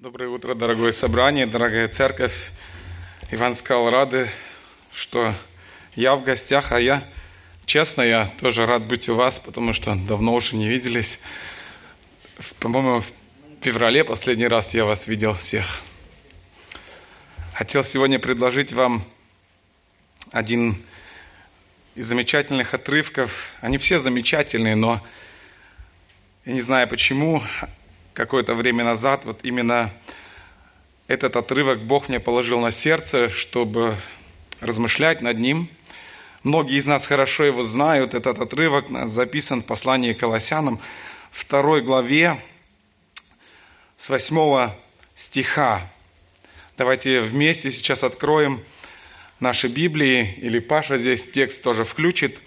Доброе утро, дорогое собрание, дорогая церковь. Иван сказал, рады, что я в гостях, а я, честно, я тоже рад быть у вас, потому что давно уже не виделись. По-моему, в феврале последний раз я вас видел всех. Хотел сегодня предложить вам один из замечательных отрывков. Они все замечательные, но я не знаю почему, какое-то время назад вот именно этот отрывок Бог мне положил на сердце, чтобы размышлять над ним. Многие из нас хорошо его знают. Этот отрывок записан в послании к Колоссянам, второй главе, с 8 стиха. Давайте вместе сейчас откроем наши Библии, или Паша здесь текст тоже включит.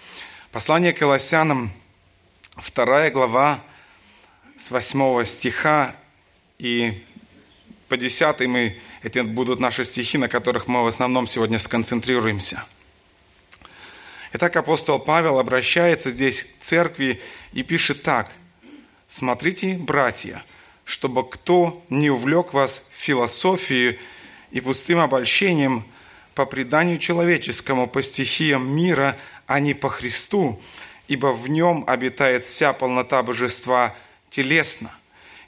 Послание к Колоссянам, вторая глава, с 8 стиха и по 10 мы, это будут наши стихи, на которых мы в основном сегодня сконцентрируемся. Итак, апостол Павел обращается здесь к церкви и пишет так. «Смотрите, братья, чтобы кто не увлек вас философией и пустым обольщением по преданию человеческому, по стихиям мира, а не по Христу, ибо в нем обитает вся полнота божества – телесно,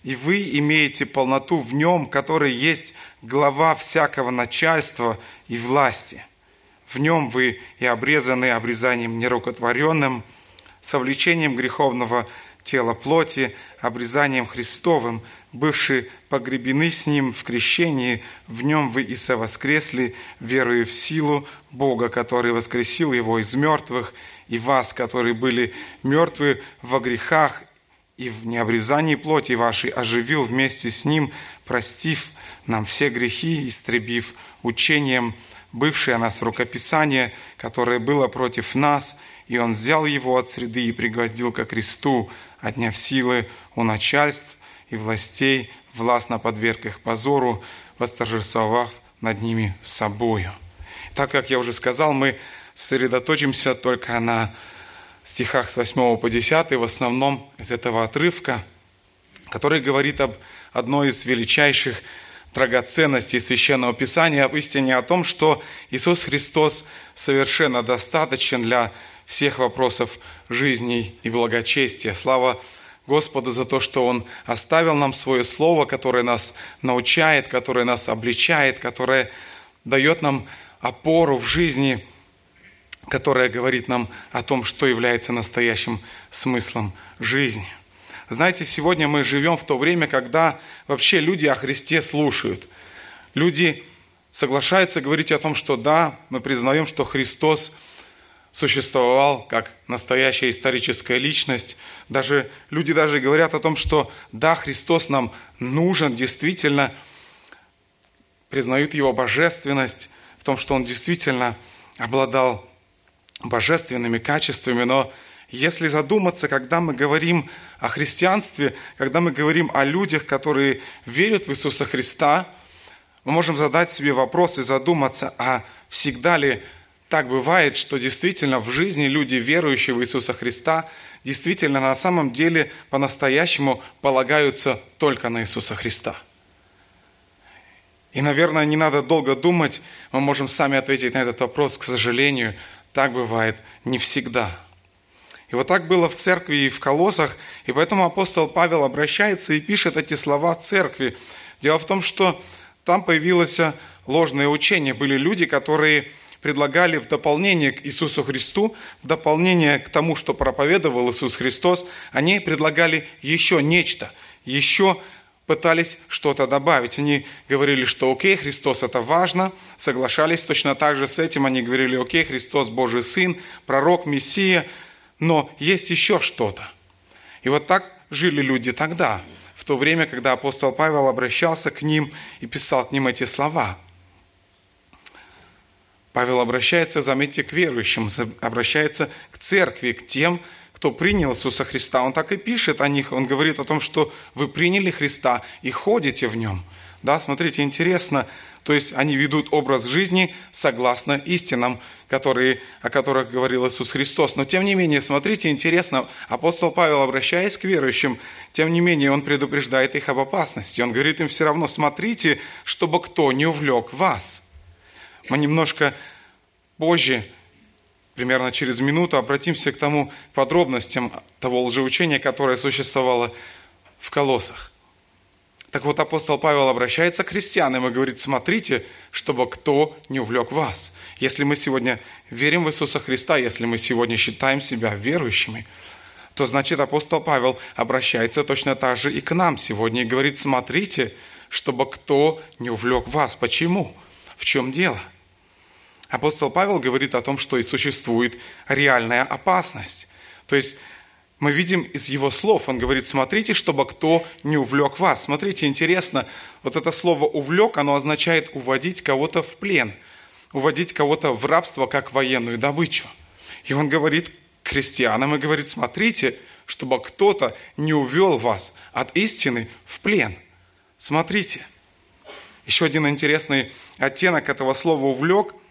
и вы имеете полноту в нем, который есть глава всякого начальства и власти. В нем вы и обрезаны обрезанием нерукотворенным, совлечением греховного тела плоти, обрезанием Христовым, бывшие погребены с Ним в крещении, в Нем вы и совоскресли, веруя в силу Бога, который воскресил Его из мертвых, и вас, которые были мертвы во грехах и в необрезании плоти вашей оживил вместе с Ним, простив нам все грехи, истребив учением бывшее нас рукописание, которое было против нас, и Он взял его от среды и пригвоздил ко кресту, отняв силы у начальств и властей, властно подверг их позору, восторжествовав над ними собою. Так как я уже сказал, мы сосредоточимся только на стихах с 8 по 10, в основном из этого отрывка, который говорит об одной из величайших драгоценностей Священного Писания, об истине о том, что Иисус Христос совершенно достаточен для всех вопросов жизни и благочестия. Слава Господу за то, что Он оставил нам свое Слово, которое нас научает, которое нас обличает, которое дает нам опору в жизни – которая говорит нам о том, что является настоящим смыслом жизни. Знаете, сегодня мы живем в то время, когда вообще люди о Христе слушают. Люди соглашаются говорить о том, что да, мы признаем, что Христос существовал как настоящая историческая личность. Даже люди даже говорят о том, что да, Христос нам нужен, действительно признают Его божественность в том, что Он действительно обладал божественными качествами, но если задуматься, когда мы говорим о христианстве, когда мы говорим о людях, которые верят в Иисуса Христа, мы можем задать себе вопрос и задуматься, а всегда ли так бывает, что действительно в жизни люди, верующие в Иисуса Христа, действительно на самом деле по-настоящему полагаются только на Иисуса Христа. И, наверное, не надо долго думать, мы можем сами ответить на этот вопрос, к сожалению – так бывает не всегда. И вот так было в церкви и в колоссах, и поэтому апостол Павел обращается и пишет эти слова церкви. Дело в том, что там появилось ложное учение. Были люди, которые предлагали в дополнение к Иисусу Христу, в дополнение к тому, что проповедовал Иисус Христос, они предлагали еще нечто, еще пытались что-то добавить. Они говорили, что окей, Христос это важно, соглашались точно так же с этим. Они говорили, окей, Христос Божий Сын, пророк, Мессия, но есть еще что-то. И вот так жили люди тогда, в то время, когда апостол Павел обращался к ним и писал к ним эти слова. Павел обращается, заметьте, к верующим, обращается к церкви, к тем, кто принял Иисуса Христа, он так и пишет о них. Он говорит о том, что вы приняли Христа и ходите в нем. Да, смотрите, интересно, то есть они ведут образ жизни согласно истинам, которые, о которых говорил Иисус Христос. Но тем не менее, смотрите, интересно, апостол Павел, обращаясь к верующим, тем не менее, он предупреждает их об опасности. Он говорит им все равно, смотрите, чтобы кто не увлек вас. Мы немножко позже, примерно через минуту, обратимся к тому подробностям того лжеучения, которое существовало в колоссах. Так вот, апостол Павел обращается к христианам и говорит, смотрите, чтобы кто не увлек вас. Если мы сегодня верим в Иисуса Христа, если мы сегодня считаем себя верующими, то значит апостол Павел обращается точно так же и к нам сегодня и говорит, смотрите, чтобы кто не увлек вас. Почему? В чем дело? Апостол Павел говорит о том, что и существует реальная опасность. То есть мы видим из его слов, он говорит, смотрите, чтобы кто не увлек вас. Смотрите, интересно, вот это слово «увлек», оно означает уводить кого-то в плен, уводить кого-то в рабство, как военную добычу. И он говорит к христианам и говорит, смотрите, чтобы кто-то не увел вас от истины в плен. Смотрите. Еще один интересный оттенок этого слова «увлек» –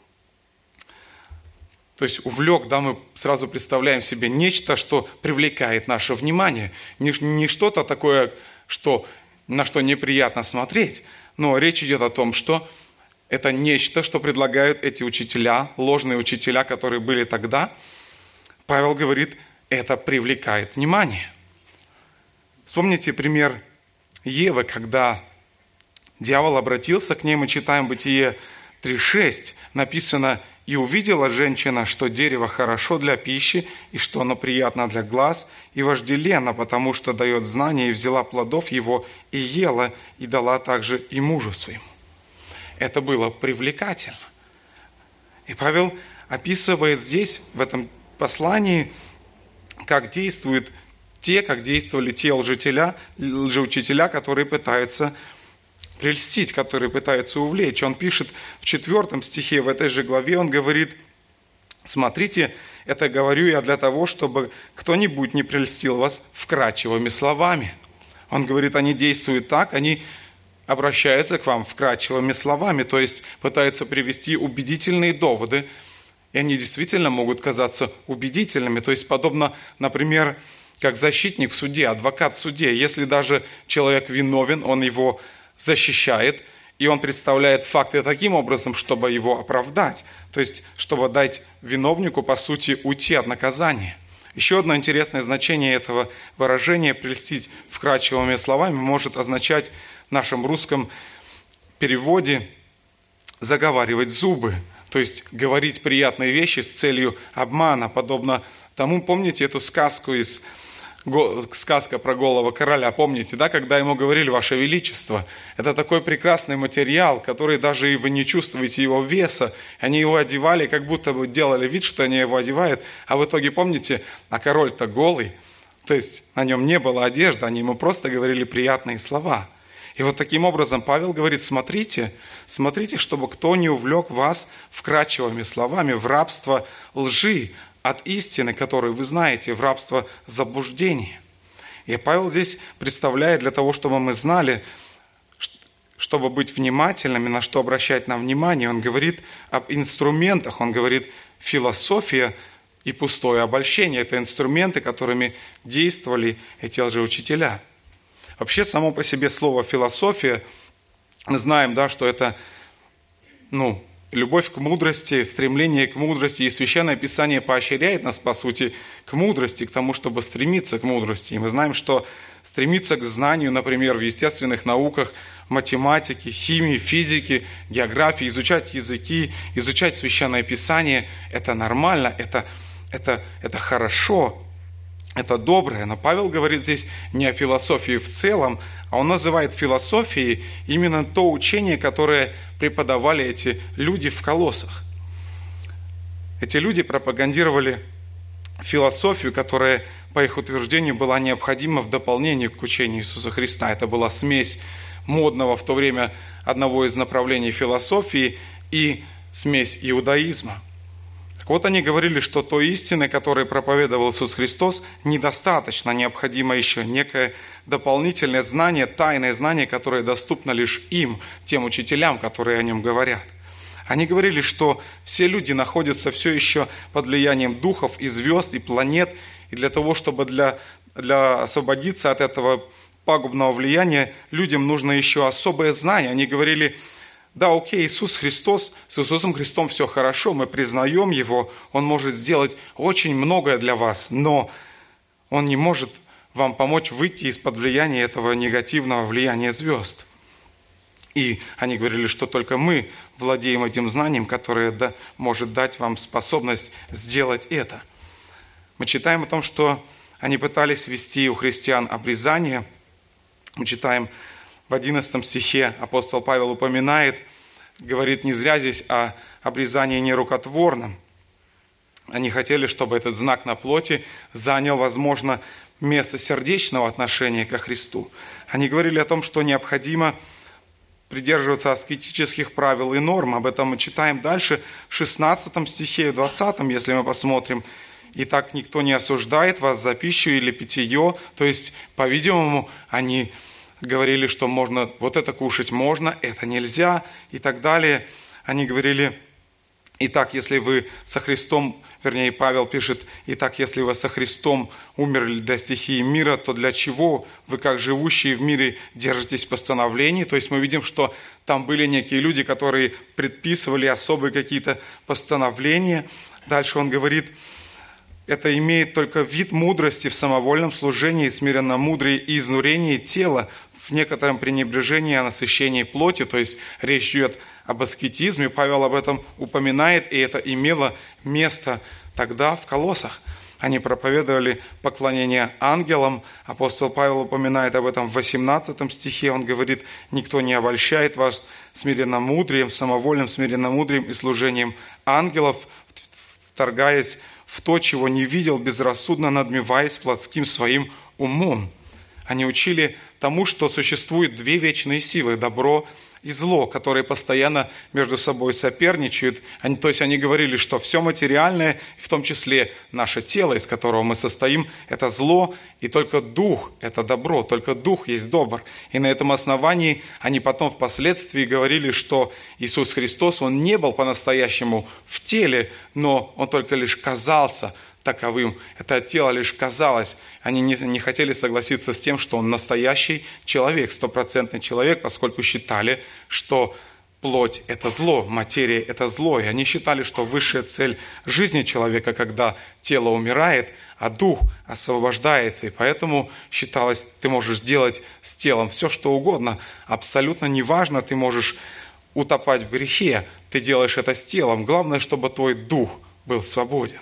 то есть увлек, да, мы сразу представляем себе нечто, что привлекает наше внимание. Не, не что-то такое, что, на что неприятно смотреть, но речь идет о том, что это нечто, что предлагают эти учителя, ложные учителя, которые были тогда. Павел говорит, это привлекает внимание. Вспомните пример Евы, когда дьявол обратился к ней, мы читаем Бытие 3.6, написано – и увидела женщина, что дерево хорошо для пищи, и что оно приятно для глаз, и вожделенно, потому что дает знания, и взяла плодов его, и ела, и дала также и мужу своему. Это было привлекательно. И Павел описывает здесь, в этом послании, как действуют те, как действовали те лжеучителя, лжеучителя которые пытаются прельстить, который пытается увлечь. Он пишет в четвертом стихе, в этой же главе, он говорит, смотрите, это говорю я для того, чтобы кто-нибудь не прельстил вас вкрадчивыми словами. Он говорит, они действуют так, они обращаются к вам вкрадчивыми словами, то есть пытаются привести убедительные доводы, и они действительно могут казаться убедительными. То есть подобно, например, как защитник в суде, адвокат в суде. Если даже человек виновен, он его защищает, и он представляет факты таким образом, чтобы его оправдать, то есть чтобы дать виновнику, по сути, уйти от наказания. Еще одно интересное значение этого выражения «прельстить вкрадчивыми словами» может означать в нашем русском переводе «заговаривать зубы», то есть говорить приятные вещи с целью обмана, подобно тому, помните эту сказку из сказка про голого короля, помните, да, когда ему говорили «Ваше Величество», это такой прекрасный материал, который даже и вы не чувствуете его веса, они его одевали, как будто бы делали вид, что они его одевают, а в итоге, помните, а король-то голый, то есть на нем не было одежды, они ему просто говорили приятные слова. И вот таким образом Павел говорит, смотрите, смотрите, чтобы кто не увлек вас вкрадчивыми словами в рабство лжи, от истины, которую вы знаете, в рабство заблуждения. И Павел здесь представляет для того, чтобы мы знали, чтобы быть внимательными, на что обращать нам внимание. Он говорит об инструментах, он говорит философия и пустое обольщение. Это инструменты, которыми действовали эти лжеучителя. Вообще, само по себе слово философия, мы знаем, да, что это ну, любовь к мудрости, стремление к мудрости. И Священное Писание поощряет нас, по сути, к мудрости, к тому, чтобы стремиться к мудрости. И мы знаем, что стремиться к знанию, например, в естественных науках, математике, химии, физике, географии, изучать языки, изучать Священное Писание, это нормально, это, это, это хорошо, это доброе. Но Павел говорит здесь не о философии в целом, а он называет философией именно то учение, которое преподавали эти люди в колоссах. Эти люди пропагандировали философию, которая, по их утверждению, была необходима в дополнение к учению Иисуса Христа. Это была смесь модного в то время одного из направлений философии и смесь иудаизма. Так вот они говорили, что той истины, которой проповедовал Иисус Христос, недостаточно, необходимо еще некое дополнительное знание, тайное знание, которое доступно лишь им, тем учителям, которые о нем говорят. Они говорили, что все люди находятся все еще под влиянием духов и звезд, и планет, и для того, чтобы для, для освободиться от этого пагубного влияния, людям нужно еще особое знание. Они говорили, да, окей, Иисус Христос, с Иисусом Христом все хорошо, мы признаем Его, Он может сделать очень многое для вас, но Он не может вам помочь выйти из-под влияния этого негативного влияния звезд. И они говорили, что только мы владеем этим знанием, которое да, может дать вам способность сделать это. Мы читаем о том, что они пытались ввести у христиан обрезание. Мы читаем 11 стихе апостол Павел упоминает, говорит не зря здесь о обрезании нерукотворном. Они хотели, чтобы этот знак на плоти занял, возможно, место сердечного отношения ко Христу. Они говорили о том, что необходимо – придерживаться аскетических правил и норм. Об этом мы читаем дальше в 16 стихе, в 20, если мы посмотрим. «И так никто не осуждает вас за пищу или питье». То есть, по-видимому, они говорили, что можно вот это кушать можно, это нельзя и так далее. Они говорили, Итак, если вы со Христом, вернее, Павел пишет, «Итак, если вы со Христом умерли для стихии мира, то для чего вы, как живущие в мире, держитесь постановлений?» То есть мы видим, что там были некие люди, которые предписывали особые какие-то постановления. Дальше он говорит, это имеет только вид мудрости в самовольном служении, смиренно мудрее и изнурении тела, в некотором пренебрежении о насыщении плоти, то есть речь идет об аскетизме, Павел об этом упоминает, и это имело место тогда в Колосах. Они проповедовали поклонение ангелам. Апостол Павел упоминает об этом в 18 стихе. Он говорит, никто не обольщает вас смиренно-мудрием, самовольным смиренно-мудрием и служением ангелов, вторгаясь в то, чего не видел, безрассудно надмеваясь плотским своим умом. Они учили тому, что существует две вечные силы – добро и зло, которые постоянно между собой соперничают. Они, то есть они говорили, что все материальное, в том числе наше тело, из которого мы состоим, это зло, и только дух – это добро, только дух есть добр. И на этом основании они потом впоследствии говорили, что Иисус Христос, Он не был по-настоящему в теле, но Он только лишь казался таковым. Это тело лишь казалось. Они не, не хотели согласиться с тем, что он настоящий человек, стопроцентный человек, поскольку считали, что плоть – это зло, материя – это зло. И они считали, что высшая цель жизни человека, когда тело умирает, а дух освобождается. И поэтому считалось, ты можешь делать с телом все, что угодно. Абсолютно неважно, ты можешь утопать в грехе, ты делаешь это с телом. Главное, чтобы твой дух был свободен.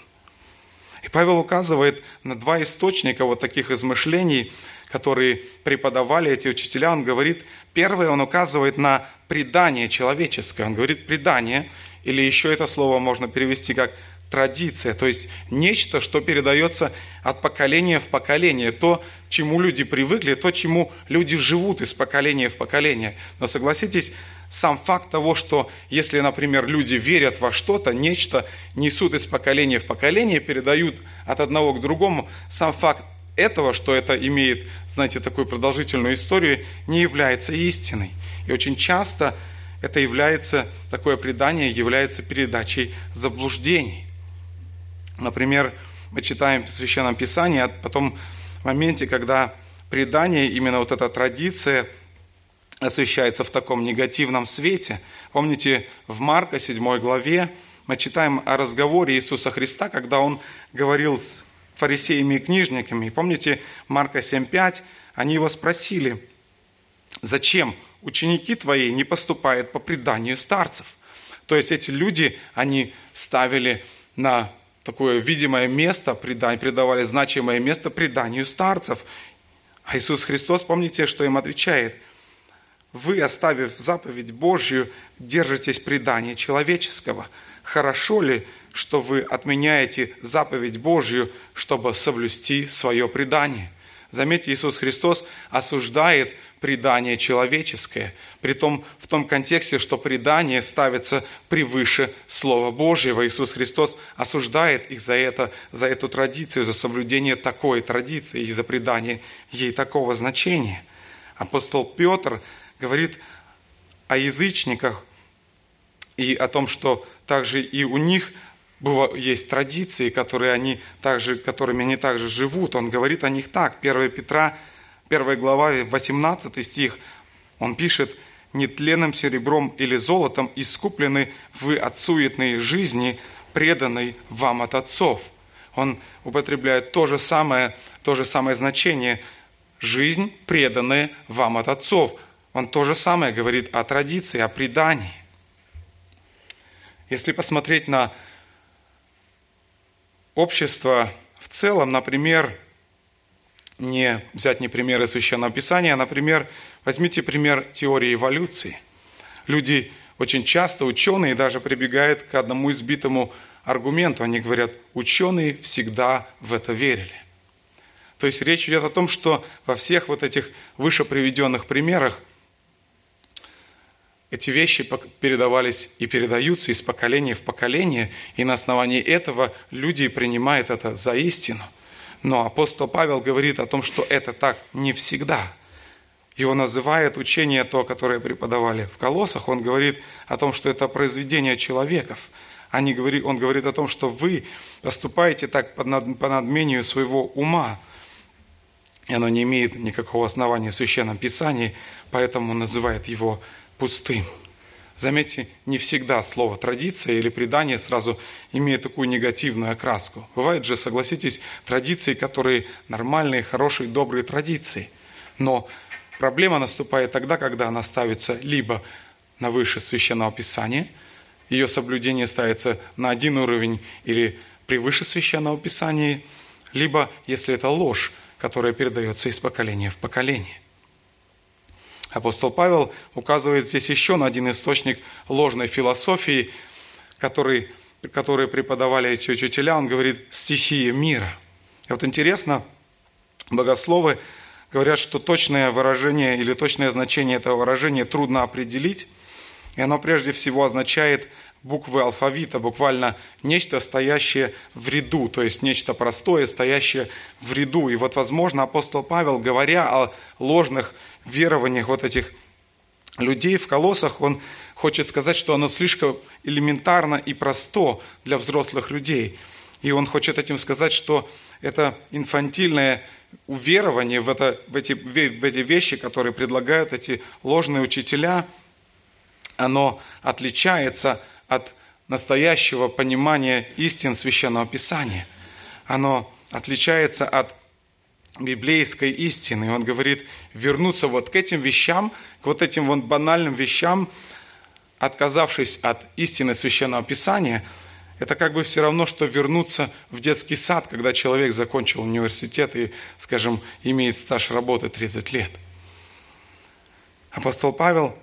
И Павел указывает на два источника вот таких измышлений, которые преподавали эти учителя. Он говорит, первое, он указывает на предание человеческое. Он говорит предание, или еще это слово можно перевести как традиция, то есть нечто, что передается от поколения в поколение, то, чему люди привыкли, то, чему люди живут из поколения в поколение. Но согласитесь, сам факт того, что если, например, люди верят во что-то, нечто несут из поколения в поколение, передают от одного к другому, сам факт этого, что это имеет, знаете, такую продолжительную историю, не является истиной. И очень часто это является, такое предание является передачей заблуждений. Например, мы читаем в Священном Писании о том моменте, когда предание, именно вот эта традиция освещается в таком негативном свете. Помните, в Марка 7 главе мы читаем о разговоре Иисуса Христа, когда Он говорил с фарисеями и книжниками. Помните, Марка 7.5, они его спросили, зачем ученики твои не поступают по преданию старцев? То есть эти люди, они ставили на такое видимое место, придавали значимое место преданию старцев. А Иисус Христос, помните, что им отвечает? Вы, оставив заповедь Божью, держитесь предания человеческого. Хорошо ли, что вы отменяете заповедь Божью, чтобы соблюсти свое предание? Заметьте, Иисус Христос осуждает предание человеческое, при том в том контексте, что предание ставится превыше Слова Божьего. Иисус Христос осуждает их за это, за эту традицию, за соблюдение такой традиции и за предание ей такого значения. Апостол Петр говорит о язычниках и о том, что также и у них есть традиции, которые они также, которыми они также живут. Он говорит о них так. 1 Петра, 1 глава, 18 стих, он пишет, «Нетленным серебром или золотом искуплены вы от суетной жизни, преданной вам от отцов». Он употребляет то же самое, то же самое значение «жизнь, преданная вам от отцов». Он то же самое говорит о традиции, о предании. Если посмотреть на общество в целом, например, не взять не примеры Священного Писания, а, например, возьмите пример теории эволюции. Люди очень часто, ученые даже прибегают к одному избитому аргументу. Они говорят, ученые всегда в это верили. То есть речь идет о том, что во всех вот этих выше приведенных примерах эти вещи передавались и передаются из поколения в поколение, и на основании этого люди принимают это за истину. Но апостол Павел говорит о том, что это так не всегда. Он называет учение то, которое преподавали в колоссах, он говорит о том, что это произведение человеков. Они говорит, он говорит о том, что вы поступаете так по надмению своего ума, и оно не имеет никакого основания в Священном Писании, поэтому он называет его пустым. Заметьте, не всегда слово «традиция» или «предание» сразу имеет такую негативную окраску. Бывают же, согласитесь, традиции, которые нормальные, хорошие, добрые традиции. Но проблема наступает тогда, когда она ставится либо на выше Священного Писания, ее соблюдение ставится на один уровень или превыше Священного Писания, либо, если это ложь, которая передается из поколения в поколение. Апостол Павел указывает здесь еще на один источник ложной философии, который, который преподавали эти учителя. Он говорит «стихия мира». И вот интересно, богословы говорят, что точное выражение или точное значение этого выражения трудно определить, и оно прежде всего означает буквы алфавита, буквально нечто, стоящее в ряду, то есть нечто простое, стоящее в ряду. И вот, возможно, апостол Павел, говоря о ложных верованиях вот этих людей в колоссах, он хочет сказать, что оно слишком элементарно и просто для взрослых людей. И он хочет этим сказать, что это инфантильное уверование в, это, в, эти, в эти вещи, которые предлагают эти ложные учителя, оно отличается от настоящего понимания истин Священного Писания. Оно отличается от библейской истины. Он говорит, вернуться вот к этим вещам, к вот этим вот банальным вещам, отказавшись от истины Священного Писания, это как бы все равно, что вернуться в детский сад, когда человек закончил университет и, скажем, имеет стаж работы 30 лет. Апостол Павел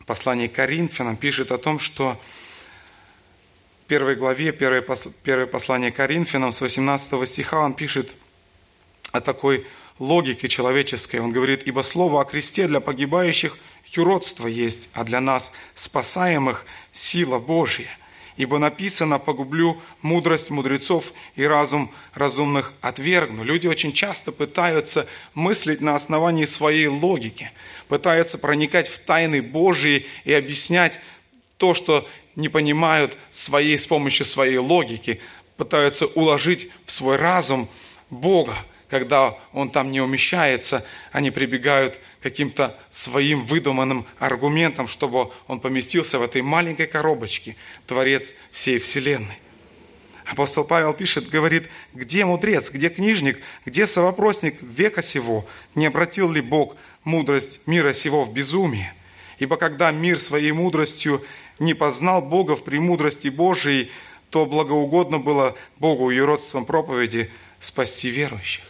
в послании к Коринфянам пишет о том, что в первой главе, первое послание Коринфянам с 18 стиха он пишет – о такой логике человеческой. Он говорит, ибо слово о кресте для погибающих юродство есть, а для нас, спасаемых, сила Божья. Ибо написано, погублю мудрость мудрецов и разум разумных отвергну. Люди очень часто пытаются мыслить на основании своей логики, пытаются проникать в тайны Божьи и объяснять то, что не понимают своей, с помощью своей логики, пытаются уложить в свой разум Бога когда он там не умещается, они прибегают к каким-то своим выдуманным аргументам, чтобы он поместился в этой маленькой коробочке, Творец всей Вселенной. Апостол Павел пишет, говорит, где мудрец, где книжник, где совопросник века сего? Не обратил ли Бог мудрость мира сего в безумие? Ибо когда мир своей мудростью не познал Бога в премудрости Божией, то благоугодно было Богу и родством проповеди спасти верующих.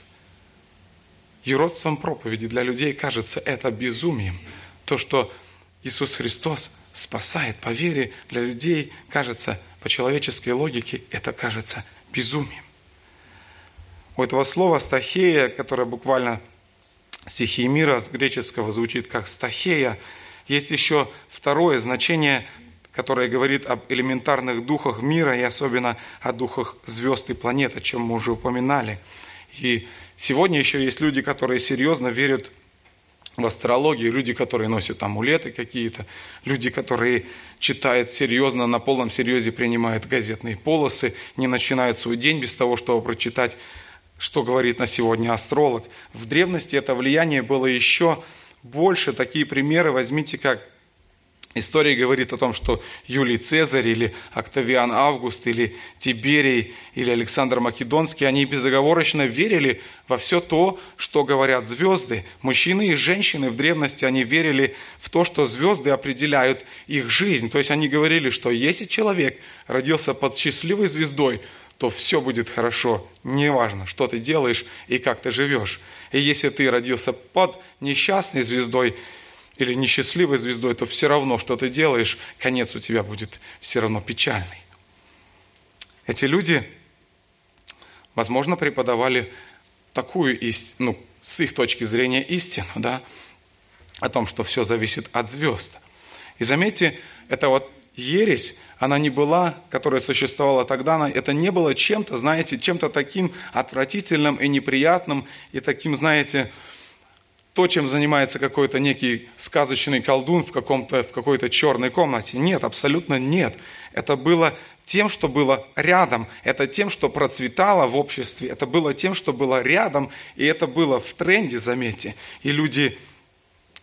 Юродством проповеди для людей кажется это безумием. То, что Иисус Христос спасает по вере, для людей кажется, по человеческой логике, это кажется безумием. У этого слова «стахея», которое буквально стихии мира с греческого звучит как «стахея», есть еще второе значение, которое говорит об элементарных духах мира и особенно о духах звезд и планет, о чем мы уже упоминали. И сегодня еще есть люди, которые серьезно верят в астрологию, люди, которые носят амулеты какие-то, люди, которые читают серьезно, на полном серьезе принимают газетные полосы, не начинают свой день без того, чтобы прочитать, что говорит на сегодня астролог. В древности это влияние было еще больше. Такие примеры возьмите, как История говорит о том, что Юлий Цезарь или Октавиан Август или Тиберий или Александр Македонский, они безоговорочно верили во все то, что говорят звезды. Мужчины и женщины в древности, они верили в то, что звезды определяют их жизнь. То есть они говорили, что если человек родился под счастливой звездой, то все будет хорошо, неважно, что ты делаешь и как ты живешь. И если ты родился под несчастной звездой, или несчастливой звездой, то все равно, что ты делаешь, конец у тебя будет все равно печальный. Эти люди, возможно, преподавали такую, ну, с их точки зрения, истину, да, о том, что все зависит от звезд. И заметьте, это вот ересь, она не была, которая существовала тогда, это не было чем-то, знаете, чем-то таким отвратительным и неприятным, и таким, знаете, то, чем занимается какой-то некий сказочный колдун в, каком-то, в какой-то черной комнате. Нет, абсолютно нет. Это было тем, что было рядом. Это тем, что процветало в обществе. Это было тем, что было рядом. И это было в тренде, заметьте. И люди,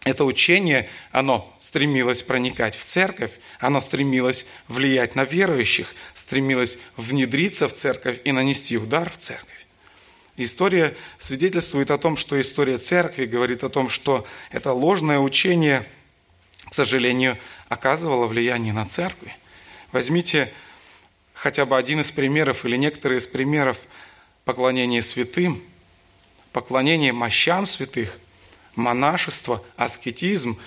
это учение, оно стремилось проникать в церковь, оно стремилось влиять на верующих, стремилось внедриться в церковь и нанести удар в церковь. История свидетельствует о том, что история церкви говорит о том, что это ложное учение, к сожалению, оказывало влияние на церкви. Возьмите хотя бы один из примеров или некоторые из примеров поклонения святым, поклонения мощам святых, монашество, аскетизм.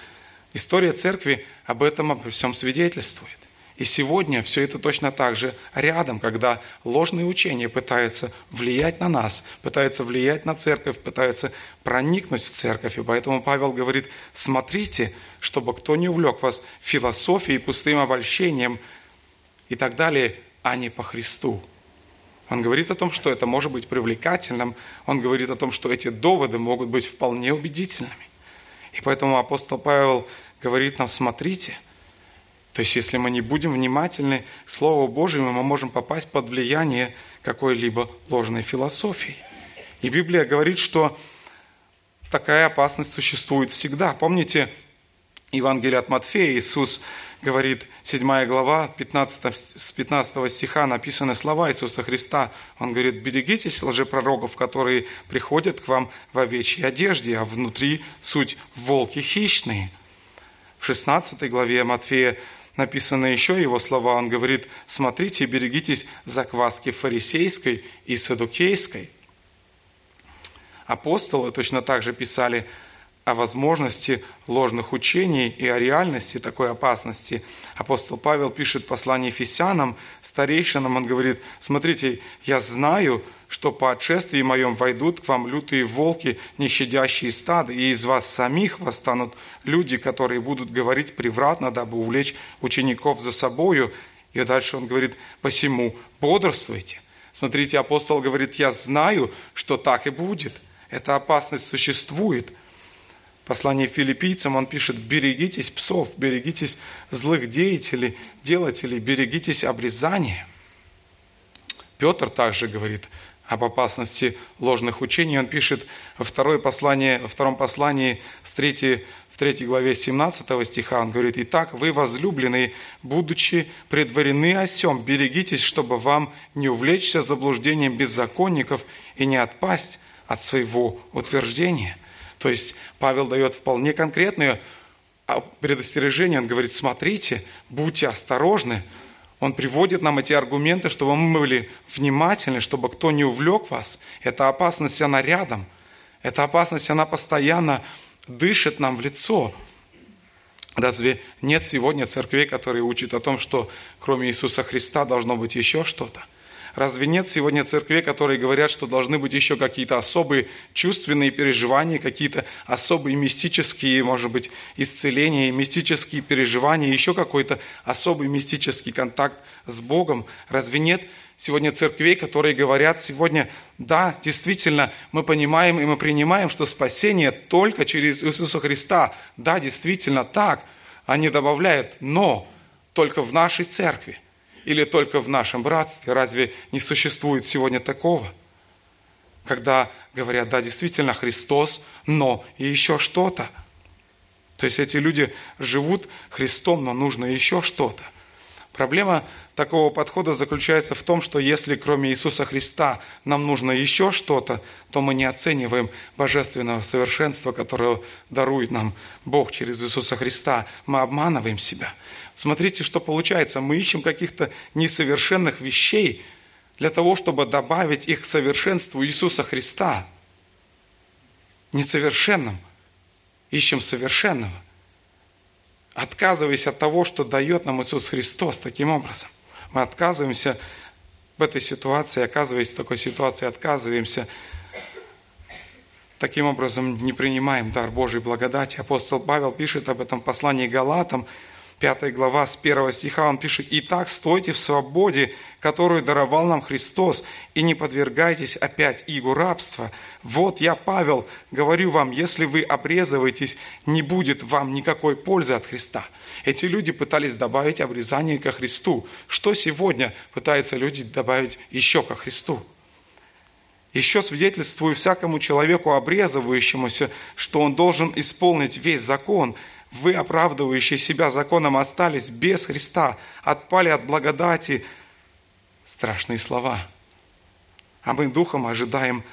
История церкви об этом обо всем свидетельствует. И сегодня все это точно так же рядом, когда ложные учения пытаются влиять на нас, пытаются влиять на церковь, пытаются проникнуть в церковь. И поэтому Павел говорит, смотрите, чтобы кто не увлек вас философией, пустым обольщением и так далее, а не по Христу. Он говорит о том, что это может быть привлекательным, он говорит о том, что эти доводы могут быть вполне убедительными. И поэтому апостол Павел говорит нам, смотрите – то есть, если мы не будем внимательны Слову Божьему, мы можем попасть под влияние какой-либо ложной философии. И Библия говорит, что такая опасность существует всегда. Помните, Евангелие от Матфея, Иисус говорит, 7 глава, 15, с 15 стиха написаны слова Иисуса Христа. Он говорит, берегитесь лжепророков, которые приходят к вам в овечьей одежде, а внутри суть волки хищные. В 16 главе Матфея написаны еще его слова. Он говорит, смотрите, берегитесь закваски фарисейской и садукейской. Апостолы точно так же писали о возможности ложных учений и о реальности такой опасности. Апостол Павел пишет в послании Ефесянам, старейшинам, он говорит, смотрите, я знаю, что по отшествии моем войдут к вам лютые волки, не щадящие стада, и из вас самих восстанут люди, которые будут говорить превратно, дабы увлечь учеников за собою. И дальше он говорит, посему бодрствуйте. Смотрите, апостол говорит, я знаю, что так и будет. Эта опасность существует – послании филиппийцам он пишет, берегитесь псов, берегитесь злых деятелей, делателей, берегитесь обрезания. Петр также говорит об опасности ложных учений. Он пишет во, второе послание, во втором послании с 3, в 3 главе 17 стиха, он говорит, «Итак, вы, возлюбленные, будучи предварены осем, берегитесь, чтобы вам не увлечься заблуждением беззаконников и не отпасть от своего утверждения». То есть Павел дает вполне конкретное предостережение. Он говорит, смотрите, будьте осторожны. Он приводит нам эти аргументы, чтобы мы были внимательны, чтобы кто не увлек вас. Эта опасность, она рядом. Эта опасность, она постоянно дышит нам в лицо. Разве нет сегодня церквей, которые учат о том, что кроме Иисуса Христа должно быть еще что-то? Разве нет сегодня церквей, которые говорят, что должны быть еще какие-то особые чувственные переживания, какие-то особые мистические, может быть, исцеления, мистические переживания, еще какой-то особый мистический контакт с Богом? Разве нет сегодня церквей, которые говорят сегодня, да, действительно, мы понимаем и мы принимаем, что спасение только через Иисуса Христа. Да, действительно так. Они добавляют, но только в нашей церкви или только в нашем братстве? Разве не существует сегодня такого? Когда говорят, да, действительно, Христос, но и еще что-то. То есть эти люди живут Христом, но нужно еще что-то. Проблема такого подхода заключается в том, что если кроме Иисуса Христа нам нужно еще что-то, то мы не оцениваем божественного совершенства, которое дарует нам Бог через Иисуса Христа. Мы обманываем себя. Смотрите, что получается. Мы ищем каких-то несовершенных вещей для того, чтобы добавить их к совершенству Иисуса Христа. Несовершенным ищем совершенного отказываясь от того, что дает нам Иисус Христос таким образом. Мы отказываемся в этой ситуации, оказываясь в такой ситуации, отказываемся. Таким образом не принимаем дар Божьей благодати. Апостол Павел пишет об этом в послании Галатам, 5 глава, с 1 стиха он пишет, «Итак, стойте в свободе, которую даровал нам Христос, и не подвергайтесь опять игу рабства. Вот я, Павел, говорю вам, если вы обрезываетесь, не будет вам никакой пользы от Христа». Эти люди пытались добавить обрезание ко Христу. Что сегодня пытаются люди добавить еще ко Христу? Еще свидетельствую всякому человеку, обрезывающемуся, что он должен исполнить весь закон – вы, оправдывающие себя законом, остались без Христа, отпали от благодати. Страшные слова. А мы духом ожидаем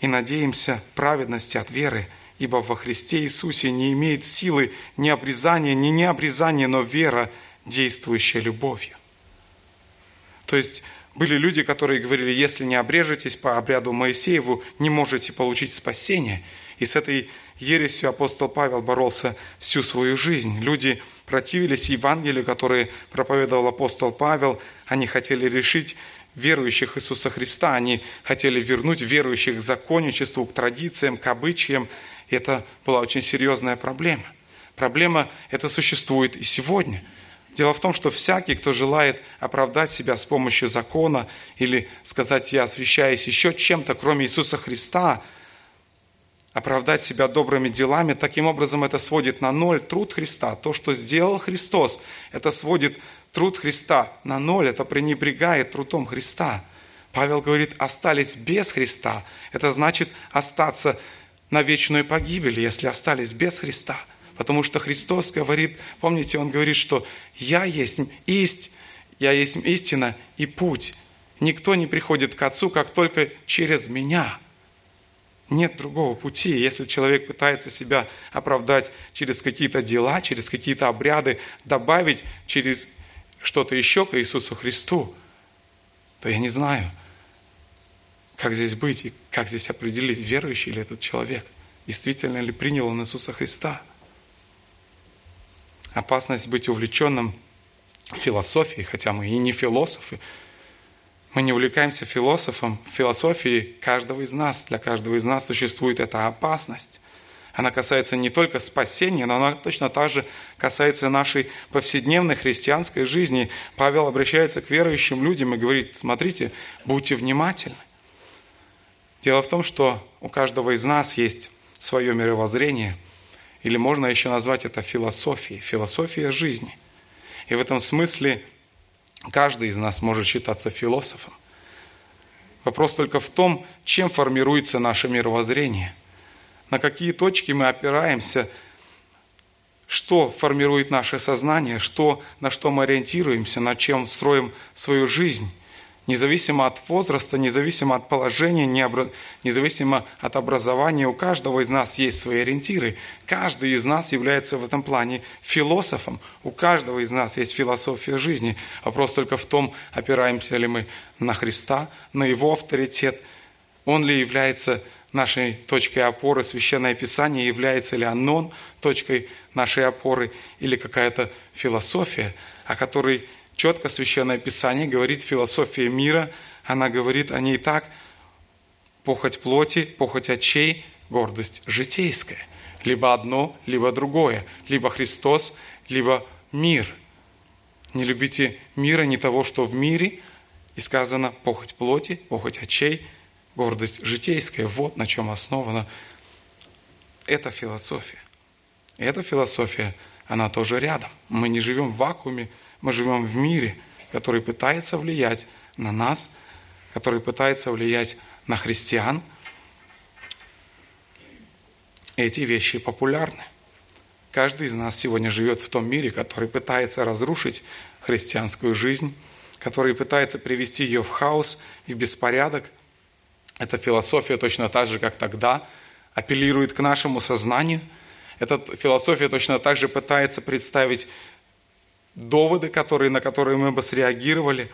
и надеемся праведности от веры, ибо во Христе Иисусе не имеет силы ни обрезания, ни необрезания, но вера, действующая любовью. То есть были люди, которые говорили, если не обрежетесь по обряду Моисееву, не можете получить спасение. И с этой ересью апостол Павел боролся всю свою жизнь. Люди противились Евангелию, которое проповедовал апостол Павел. Они хотели решить верующих Иисуса Христа. Они хотели вернуть верующих к законничеству, к традициям, к обычаям. И это была очень серьезная проблема. Проблема эта существует и сегодня. Дело в том, что всякий, кто желает оправдать себя с помощью закона или сказать «я освящаюсь еще чем-то, кроме Иисуса Христа», оправдать себя добрыми делами. Таким образом, это сводит на ноль труд Христа. То, что сделал Христос, это сводит труд Христа на ноль, это пренебрегает трудом Христа. Павел говорит, остались без Христа. Это значит остаться на вечную погибель, если остались без Христа. Потому что Христос говорит, помните, Он говорит, что «Я есть исть, я есть истина и путь. Никто не приходит к Отцу, как только через Меня». Нет другого пути. Если человек пытается себя оправдать через какие-то дела, через какие-то обряды, добавить через что-то еще к Иисусу Христу, то я не знаю, как здесь быть и как здесь определить, верующий ли этот человек, действительно ли принял он Иисуса Христа. Опасность быть увлеченным философией, хотя мы и не философы, мы не увлекаемся философом, философией каждого из нас. Для каждого из нас существует эта опасность. Она касается не только спасения, но она точно так же касается нашей повседневной христианской жизни. Павел обращается к верующим людям и говорит, смотрите, будьте внимательны. Дело в том, что у каждого из нас есть свое мировоззрение, или можно еще назвать это философией, философия жизни. И в этом смысле – Каждый из нас может считаться философом. Вопрос только в том, чем формируется наше мировоззрение, на какие точки мы опираемся, что формирует наше сознание, что, на что мы ориентируемся, на чем строим свою жизнь независимо от возраста, независимо от положения, независимо от образования, у каждого из нас есть свои ориентиры. Каждый из нас является в этом плане философом. У каждого из нас есть философия жизни. Вопрос только в том, опираемся ли мы на Христа, на Его авторитет. Он ли является нашей точкой опоры, Священное Писание, является ли оно точкой нашей опоры или какая-то философия, о которой четко Священное Писание говорит, философия мира, она говорит о ней так, похоть плоти, похоть очей, гордость житейская. Либо одно, либо другое. Либо Христос, либо мир. Не любите мира, не того, что в мире. И сказано, похоть плоти, похоть очей, гордость житейская. Вот на чем основана эта философия. Эта философия, она тоже рядом. Мы не живем в вакууме, мы живем в мире, который пытается влиять на нас, который пытается влиять на христиан. Эти вещи популярны. Каждый из нас сегодня живет в том мире, который пытается разрушить христианскую жизнь, который пытается привести ее в хаос и в беспорядок. Эта философия точно так же, как тогда, апеллирует к нашему сознанию. Эта философия точно так же пытается представить доводы, которые, на которые мы бы среагировали.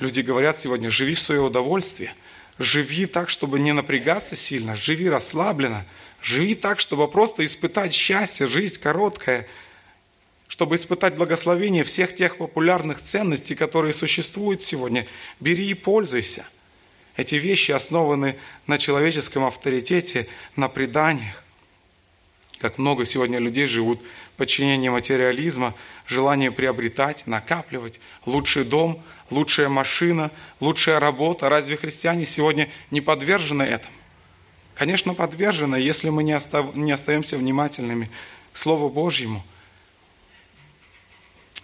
Люди говорят сегодня, живи в свое удовольствие, живи так, чтобы не напрягаться сильно, живи расслабленно, живи так, чтобы просто испытать счастье, жизнь короткая, чтобы испытать благословение всех тех популярных ценностей, которые существуют сегодня. Бери и пользуйся. Эти вещи основаны на человеческом авторитете, на преданиях. Как много сегодня людей живут подчинение материализма, желание приобретать, накапливать, лучший дом, лучшая машина, лучшая работа. Разве христиане сегодня не подвержены этому? Конечно, подвержены, если мы не, остав... не остаемся внимательными к Слову Божьему.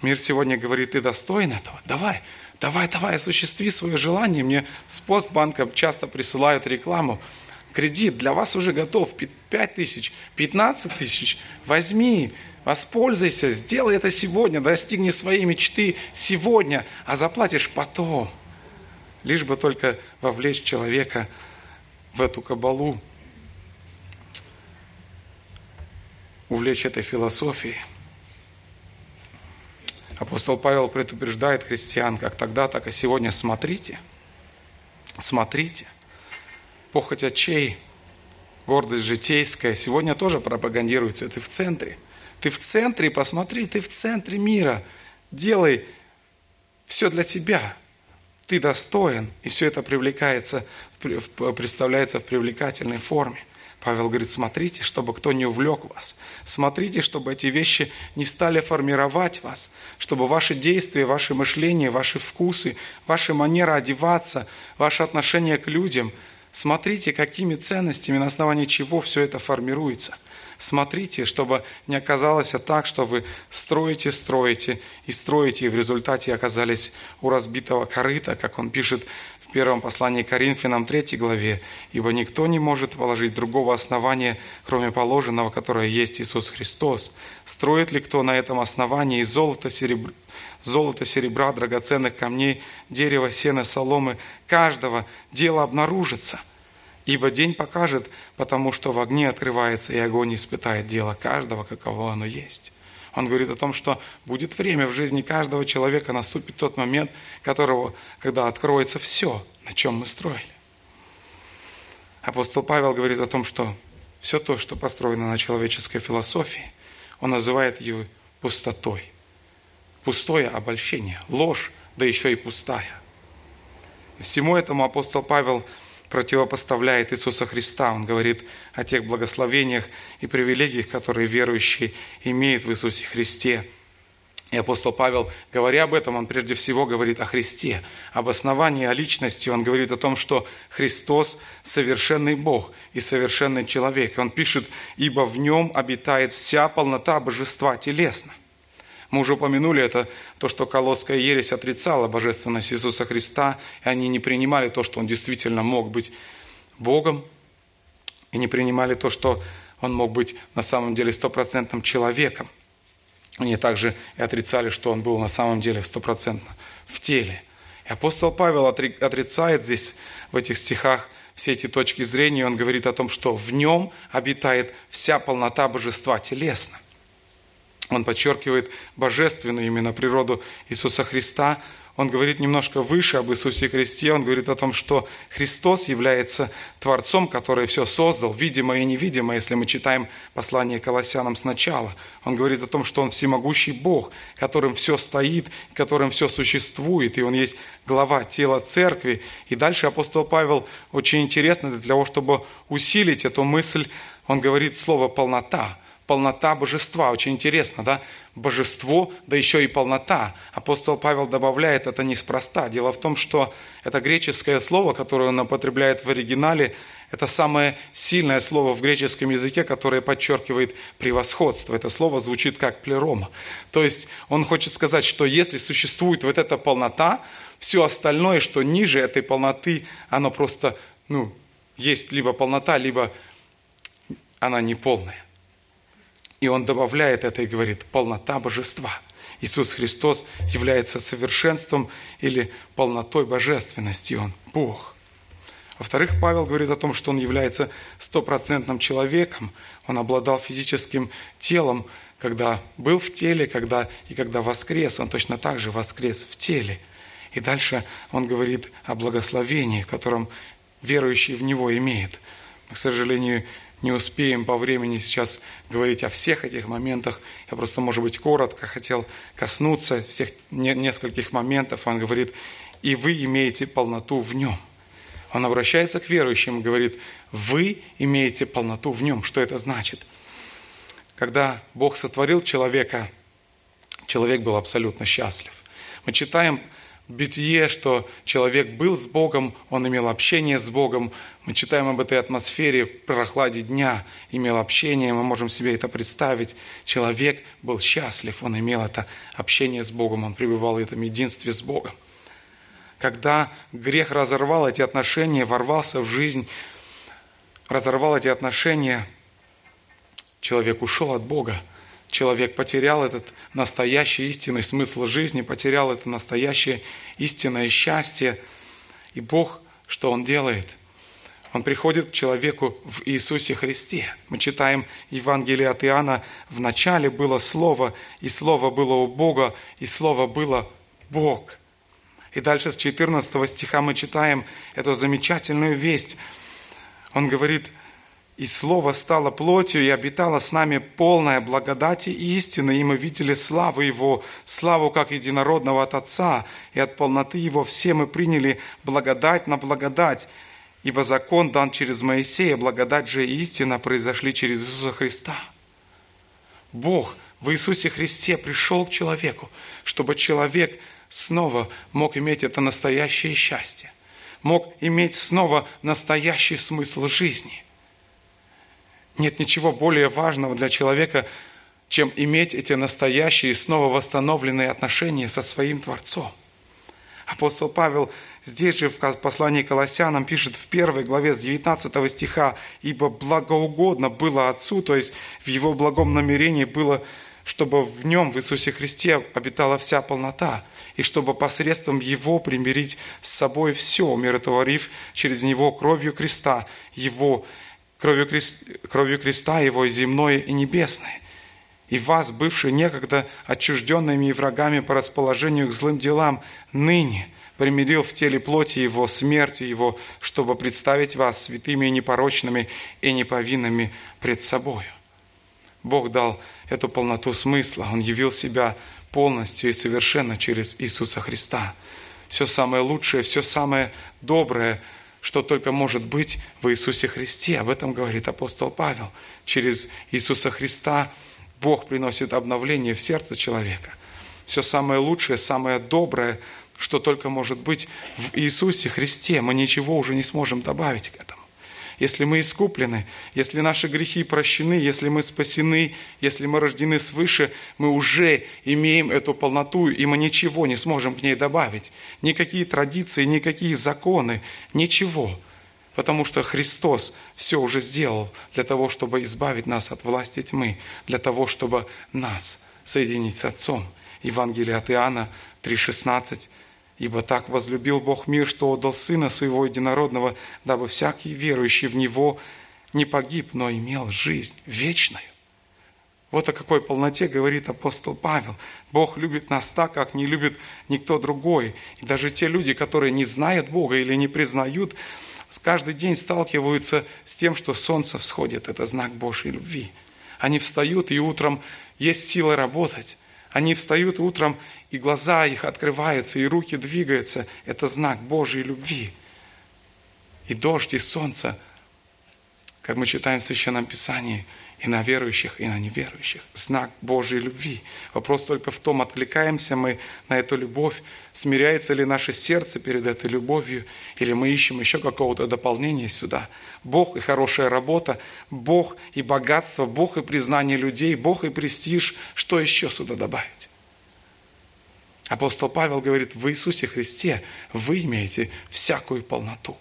Мир сегодня говорит, ты достоин этого. Давай, давай, давай, осуществи свое желание. Мне с постбанка часто присылают рекламу кредит для вас уже готов, 5 тысяч, 15 тысяч, возьми, воспользуйся, сделай это сегодня, достигни своей мечты сегодня, а заплатишь потом. Лишь бы только вовлечь человека в эту кабалу, увлечь этой философией. Апостол Павел предупреждает христиан, как тогда, так и сегодня, смотрите, смотрите – похоть очей, гордость житейская, сегодня тоже пропагандируется. Ты в центре. Ты в центре, посмотри, ты в центре мира. Делай все для тебя. Ты достоин, и все это привлекается, представляется в привлекательной форме. Павел говорит, смотрите, чтобы кто не увлек вас. Смотрите, чтобы эти вещи не стали формировать вас, чтобы ваши действия, ваше мышление, ваши вкусы, ваша манера одеваться, ваше отношение к людям – Смотрите, какими ценностями, на основании чего все это формируется. Смотрите, чтобы не оказалось так, что вы строите, строите и строите, и в результате оказались у разбитого корыта, как он пишет в первом послании Коринфянам 3 главе, «Ибо никто не может положить другого основания, кроме положенного, которое есть Иисус Христос. Строит ли кто на этом основании из золота, серебра, золота, серебра, драгоценных камней, дерева, сена, соломы, каждого дело обнаружится. Ибо день покажет, потому что в огне открывается, и огонь испытает дело каждого, каково оно есть. Он говорит о том, что будет время в жизни каждого человека, наступит тот момент, которого, когда откроется все, на чем мы строили. Апостол Павел говорит о том, что все то, что построено на человеческой философии, он называет его пустотой – Пустое обольщение, ложь, да еще и пустая. Всему этому апостол Павел противопоставляет Иисуса Христа. Он говорит о тех благословениях и привилегиях, которые верующий имеет в Иисусе Христе. И апостол Павел, говоря об этом, он прежде всего говорит о Христе, об основании, о личности. Он говорит о том, что Христос – совершенный Бог и совершенный человек. Он пишет, «Ибо в нем обитает вся полнота божества телесно». Мы уже упомянули это, то, что Колосская ересь отрицала божественность Иисуса Христа, и они не принимали то, что Он действительно мог быть Богом, и не принимали то, что Он мог быть на самом деле стопроцентным человеком. Они также и отрицали, что Он был на самом деле стопроцентно в теле. И апостол Павел отрицает здесь, в этих стихах, все эти точки зрения, он говорит о том, что в нем обитает вся полнота божества телесно. Он подчеркивает божественную именно природу Иисуса Христа, он говорит немножко выше об Иисусе Христе. Он говорит о том, что Христос является Творцом, который все создал, видимое и невидимое, если мы читаем послание Колоссянам сначала. Он говорит о том, что Он всемогущий Бог, которым все стоит, которым все существует, и Он есть глава тела церкви. И дальше апостол Павел очень интересно для того, чтобы усилить эту мысль, он говорит слово «полнота» полнота божества. Очень интересно, да? Божество, да еще и полнота. Апостол Павел добавляет это неспроста. Дело в том, что это греческое слово, которое он употребляет в оригинале, это самое сильное слово в греческом языке, которое подчеркивает превосходство. Это слово звучит как плерома. То есть он хочет сказать, что если существует вот эта полнота, все остальное, что ниже этой полноты, оно просто, ну, есть либо полнота, либо она неполная. И он добавляет это и говорит, полнота божества. Иисус Христос является совершенством или полнотой божественности. Он Бог. Во-вторых, Павел говорит о том, что он является стопроцентным человеком. Он обладал физическим телом, когда был в теле, когда, и когда воскрес. Он точно так же воскрес в теле. И дальше он говорит о благословении, котором верующий в него имеет. к сожалению, не успеем по времени сейчас говорить о всех этих моментах. Я просто, может быть, коротко хотел коснуться всех нескольких моментов. Он говорит, и вы имеете полноту в нем. Он обращается к верующим и говорит, вы имеете полноту в нем. Что это значит? Когда Бог сотворил человека, человек был абсолютно счастлив. Мы читаем бытие, что человек был с Богом, он имел общение с Богом. Мы читаем об этой атмосфере прохладе дня, имел общение, мы можем себе это представить. Человек был счастлив, он имел это общение с Богом, он пребывал в этом единстве с Богом. Когда грех разорвал эти отношения, ворвался в жизнь, разорвал эти отношения, человек ушел от Бога, человек потерял этот настоящий истинный смысл жизни, потерял это настоящее истинное счастье. И Бог, что Он делает? Он приходит к человеку в Иисусе Христе. Мы читаем Евангелие от Иоанна. В начале было Слово, и Слово было у Бога, и Слово было Бог. И дальше с 14 стиха мы читаем эту замечательную весть. Он говорит, и Слово стало плотью и обитало с нами полная благодати и истины, и мы видели славу Его, славу как единородного от Отца, и от полноты Его все мы приняли благодать на благодать, ибо закон дан через Моисея, благодать же и истина произошли через Иисуса Христа. Бог в Иисусе Христе пришел к человеку, чтобы человек снова мог иметь это настоящее счастье, мог иметь снова настоящий смысл жизни – нет ничего более важного для человека, чем иметь эти настоящие, снова восстановленные отношения со своим Творцом. Апостол Павел здесь же в послании к Колоссянам пишет в первой главе с 19 стиха, «Ибо благоугодно было Отцу», то есть в Его благом намерении было, чтобы в Нем, в Иисусе Христе, обитала вся полнота, и чтобы посредством Его примирить с собой все, умиротворив через Него кровью креста Его кровью, крест, кровью креста Его земное и небесное, и вас, бывшие некогда отчужденными и врагами по расположению к злым делам, ныне примирил в теле плоти Его, смертью Его, чтобы представить вас святыми и непорочными и неповинными пред собою. Бог дал эту полноту смысла. Он явил себя полностью и совершенно через Иисуса Христа. Все самое лучшее, все самое доброе – что только может быть в Иисусе Христе. Об этом говорит апостол Павел. Через Иисуса Христа Бог приносит обновление в сердце человека. Все самое лучшее, самое доброе, что только может быть в Иисусе Христе. Мы ничего уже не сможем добавить к этому если мы искуплены, если наши грехи прощены, если мы спасены, если мы рождены свыше, мы уже имеем эту полноту, и мы ничего не сможем к ней добавить. Никакие традиции, никакие законы, ничего. Потому что Христос все уже сделал для того, чтобы избавить нас от власти тьмы, для того, чтобы нас соединить с Отцом. Евангелие от Иоанна 3,16 Ибо так возлюбил Бог мир, что отдал Сына Своего Единородного, дабы всякий верующий в Него не погиб, но имел жизнь вечную. Вот о какой полноте говорит апостол Павел. Бог любит нас так, как не любит никто другой. И даже те люди, которые не знают Бога или не признают, каждый день сталкиваются с тем, что солнце всходит. Это знак Божьей любви. Они встают, и утром есть сила работать. Они встают утром, и глаза их открываются, и руки двигаются. Это знак Божьей любви. И дождь, и солнце, как мы читаем в Священном Писании – и на верующих, и на неверующих. Знак Божьей любви. Вопрос только в том, отвлекаемся мы на эту любовь, смиряется ли наше сердце перед этой любовью, или мы ищем еще какого-то дополнения сюда. Бог и хорошая работа, Бог и богатство, Бог и признание людей, Бог и престиж. Что еще сюда добавить? Апостол Павел говорит, в Иисусе Христе вы имеете всякую полноту.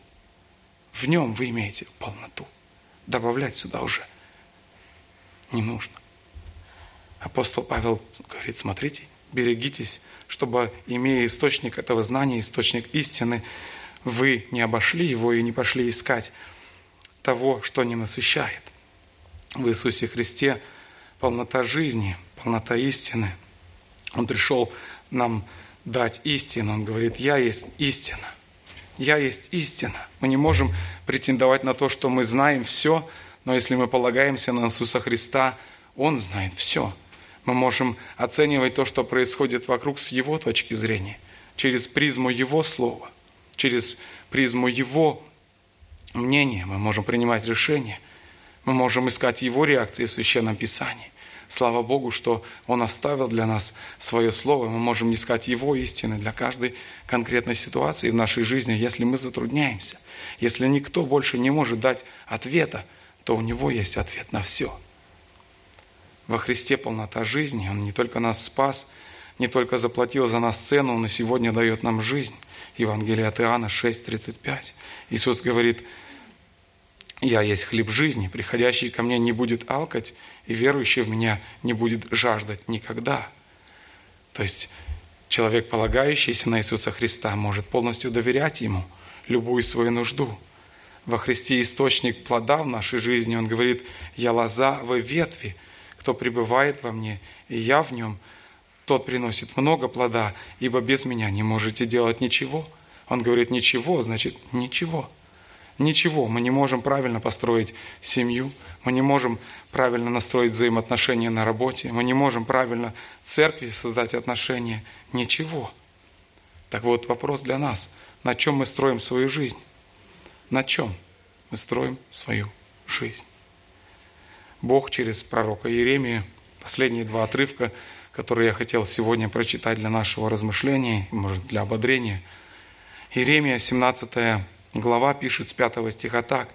В нем вы имеете полноту. Добавлять сюда уже – не нужно. Апостол Павел говорит, смотрите, берегитесь, чтобы, имея источник этого знания, источник истины, вы не обошли его и не пошли искать того, что не насыщает. В Иисусе Христе полнота жизни, полнота истины. Он пришел нам дать истину. Он говорит, я есть истина. Я есть истина. Мы не можем претендовать на то, что мы знаем все, но если мы полагаемся на Иисуса Христа, Он знает все. Мы можем оценивать то, что происходит вокруг с Его точки зрения, через призму Его Слова, через призму Его мнения. Мы можем принимать решения, мы можем искать Его реакции в Священном Писании. Слава Богу, что Он оставил для нас свое Слово. Мы можем искать Его истины для каждой конкретной ситуации в нашей жизни, если мы затрудняемся. Если никто больше не может дать ответа – то у Него есть ответ на все. Во Христе полнота жизни. Он не только нас спас, не только заплатил за нас цену, Он и сегодня дает нам жизнь. Евангелие от Иоанна 6:35. Иисус говорит, «Я есть хлеб жизни, приходящий ко мне не будет алкать, и верующий в Меня не будет жаждать никогда». То есть человек, полагающийся на Иисуса Христа, может полностью доверять Ему любую свою нужду – во Христе источник плода в нашей жизни. Он говорит, я лоза, вы ветви, кто пребывает во мне, и я в нем, тот приносит много плода, ибо без меня не можете делать ничего. Он говорит, ничего, значит, ничего. Ничего. Мы не можем правильно построить семью, мы не можем правильно настроить взаимоотношения на работе, мы не можем правильно церкви создать отношения. Ничего. Так вот, вопрос для нас. На чем мы строим свою жизнь? На чем мы строим свою жизнь? Бог через пророка Иеремия, последние два отрывка, которые я хотел сегодня прочитать для нашего размышления, может, для ободрения. Иеремия, 17 глава, пишет с 5 стиха так.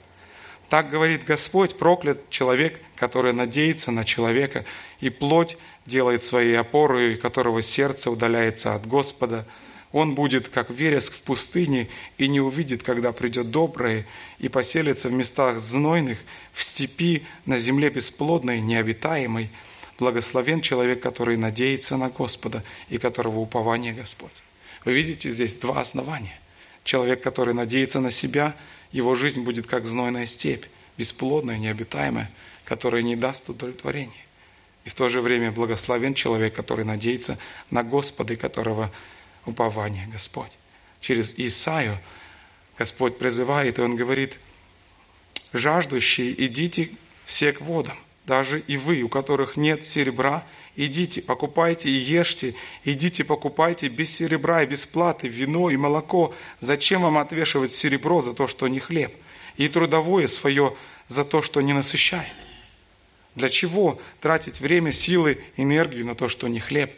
«Так говорит Господь, проклят человек, который надеется на человека, и плоть делает своей опорой, которого сердце удаляется от Господа, он будет, как вереск в пустыне, и не увидит, когда придет доброе, и поселится в местах знойных, в степи, на земле бесплодной, необитаемой. Благословен человек, который надеется на Господа и которого упование Господь. Вы видите здесь два основания. Человек, который надеется на себя, его жизнь будет как знойная степь, бесплодная, необитаемая, которая не даст удовлетворения. И в то же время благословен человек, который надеется на Господа и которого упование, Господь. Через Исаию Господь призывает, и Он говорит, жаждущие, идите все к водам, даже и вы, у которых нет серебра, идите, покупайте и ешьте, идите, покупайте без серебра и без платы вино и молоко. Зачем вам отвешивать серебро за то, что не хлеб, и трудовое свое за то, что не насыщает? Для чего тратить время, силы, энергию на то, что не хлеб?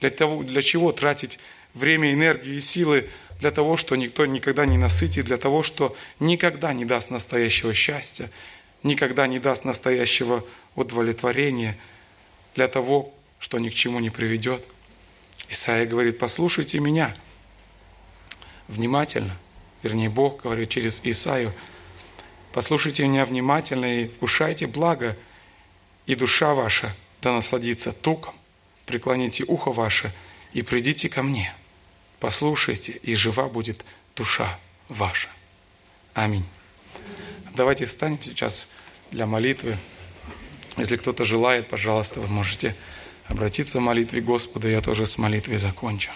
Для, того, для чего тратить время, энергию и силы для того, что никто никогда не насытит, для того, что никогда не даст настоящего счастья, никогда не даст настоящего удовлетворения, для того, что ни к чему не приведет. Исаия говорит, послушайте меня внимательно, вернее, Бог говорит через Исаию, послушайте меня внимательно и вкушайте благо, и душа ваша да насладится туком, преклоните ухо ваше – и придите ко мне, послушайте, и жива будет душа ваша. Аминь. Давайте встанем сейчас для молитвы. Если кто-то желает, пожалуйста, вы можете обратиться в молитве к Господу. Я тоже с молитвой закончу.